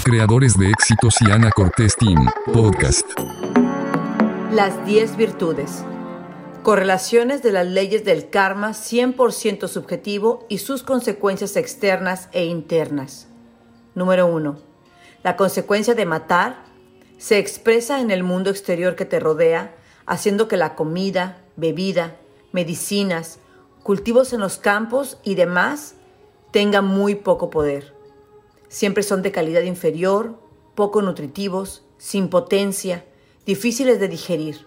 Creadores de éxitos y Ana Cortés Team, podcast. Las 10 virtudes. Correlaciones de las leyes del karma 100% subjetivo y sus consecuencias externas e internas. Número 1. La consecuencia de matar se expresa en el mundo exterior que te rodea, haciendo que la comida, bebida, medicinas, cultivos en los campos y demás tengan muy poco poder. Siempre son de calidad inferior, poco nutritivos, sin potencia, difíciles de digerir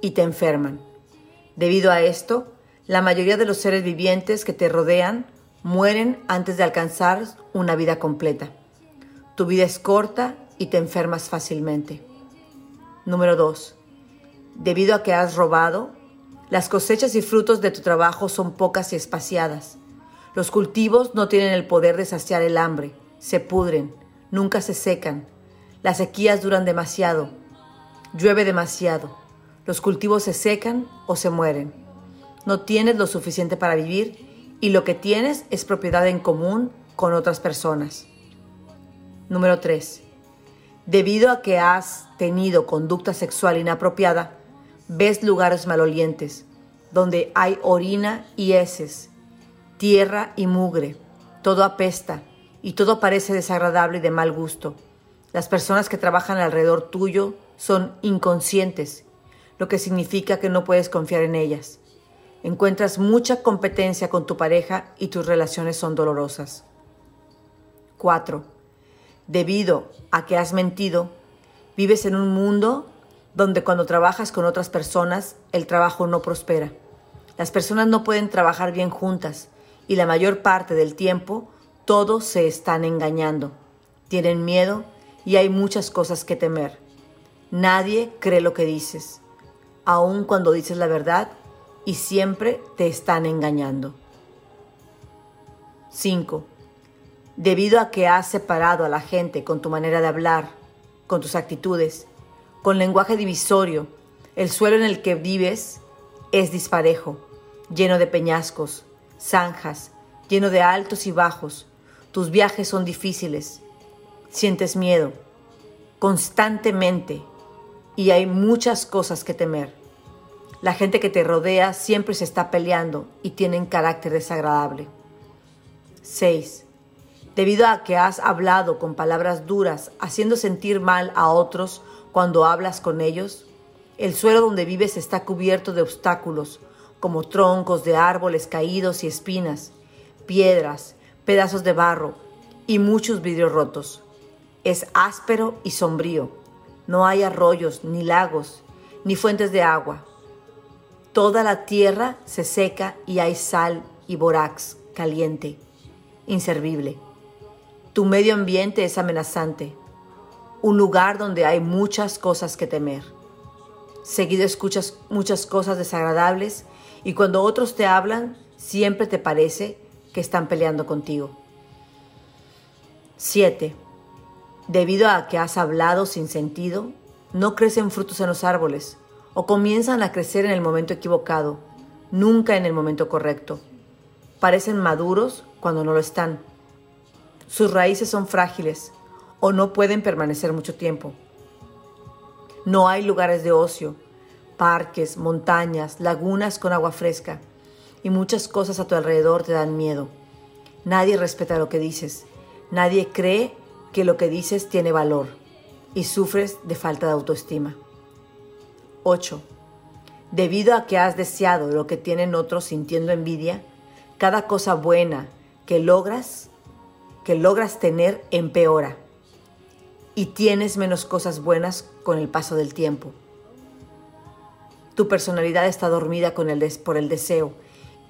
y te enferman. Debido a esto, la mayoría de los seres vivientes que te rodean mueren antes de alcanzar una vida completa. Tu vida es corta y te enfermas fácilmente. Número 2. Debido a que has robado, las cosechas y frutos de tu trabajo son pocas y espaciadas. Los cultivos no tienen el poder de saciar el hambre, se pudren, nunca se secan. Las sequías duran demasiado, llueve demasiado. Los cultivos se secan o se mueren. No tienes lo suficiente para vivir y lo que tienes es propiedad en común con otras personas. Número 3. Debido a que has tenido conducta sexual inapropiada, ves lugares malolientes, donde hay orina y heces, tierra y mugre, todo apesta y todo parece desagradable y de mal gusto. Las personas que trabajan alrededor tuyo son inconscientes, lo que significa que no puedes confiar en ellas. Encuentras mucha competencia con tu pareja y tus relaciones son dolorosas. 4. Debido a que has mentido, vives en un mundo donde cuando trabajas con otras personas el trabajo no prospera. Las personas no pueden trabajar bien juntas y la mayor parte del tiempo todos se están engañando. Tienen miedo y hay muchas cosas que temer. Nadie cree lo que dices, aun cuando dices la verdad y siempre te están engañando. 5. Debido a que has separado a la gente con tu manera de hablar, con tus actitudes, con lenguaje divisorio, el suelo en el que vives es disparejo, lleno de peñascos, zanjas, lleno de altos y bajos. Tus viajes son difíciles. Sientes miedo constantemente y hay muchas cosas que temer. La gente que te rodea siempre se está peleando y tienen carácter desagradable. 6. Debido a que has hablado con palabras duras, haciendo sentir mal a otros cuando hablas con ellos, el suelo donde vives está cubierto de obstáculos, como troncos de árboles caídos y espinas, piedras, pedazos de barro y muchos vidrios rotos. Es áspero y sombrío. No hay arroyos, ni lagos, ni fuentes de agua. Toda la tierra se seca y hay sal y borax caliente, inservible. Tu medio ambiente es amenazante un lugar donde hay muchas cosas que temer. Seguido escuchas muchas cosas desagradables y cuando otros te hablan, siempre te parece que están peleando contigo. 7. Debido a que has hablado sin sentido, no crecen frutos en los árboles o comienzan a crecer en el momento equivocado, nunca en el momento correcto. Parecen maduros cuando no lo están. Sus raíces son frágiles o no pueden permanecer mucho tiempo. No hay lugares de ocio, parques, montañas, lagunas con agua fresca y muchas cosas a tu alrededor te dan miedo. Nadie respeta lo que dices, nadie cree que lo que dices tiene valor y sufres de falta de autoestima. 8. Debido a que has deseado lo que tienen otros sintiendo envidia, cada cosa buena que logras, que logras tener empeora y tienes menos cosas buenas con el paso del tiempo. Tu personalidad está dormida por el deseo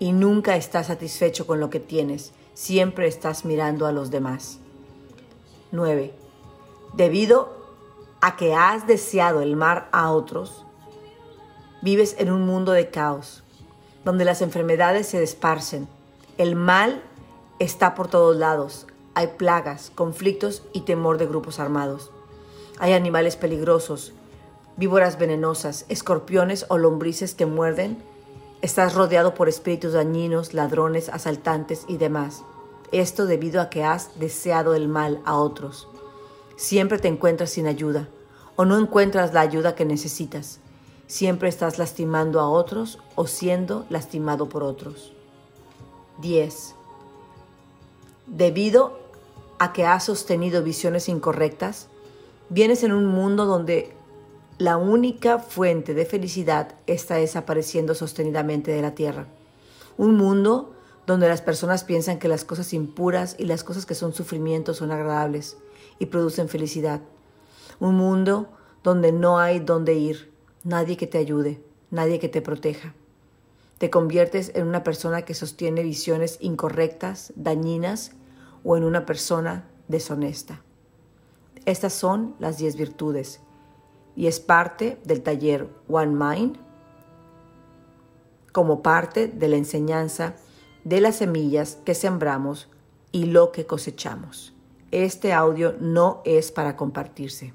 y nunca estás satisfecho con lo que tienes, siempre estás mirando a los demás. 9. Debido a que has deseado el mar a otros, vives en un mundo de caos, donde las enfermedades se desparcen, el mal está por todos lados, hay plagas, conflictos y temor de grupos armados. Hay animales peligrosos, víboras venenosas, escorpiones o lombrices que muerden. Estás rodeado por espíritus dañinos, ladrones, asaltantes y demás. Esto debido a que has deseado el mal a otros. Siempre te encuentras sin ayuda o no encuentras la ayuda que necesitas. Siempre estás lastimando a otros o siendo lastimado por otros. 10. Debido a que has sostenido visiones incorrectas, vienes en un mundo donde la única fuente de felicidad está desapareciendo sostenidamente de la tierra. Un mundo donde las personas piensan que las cosas impuras y las cosas que son sufrimiento son agradables y producen felicidad. Un mundo donde no hay dónde ir, nadie que te ayude, nadie que te proteja. Te conviertes en una persona que sostiene visiones incorrectas, dañinas o en una persona deshonesta. Estas son las 10 virtudes y es parte del taller One Mind como parte de la enseñanza de las semillas que sembramos y lo que cosechamos. Este audio no es para compartirse.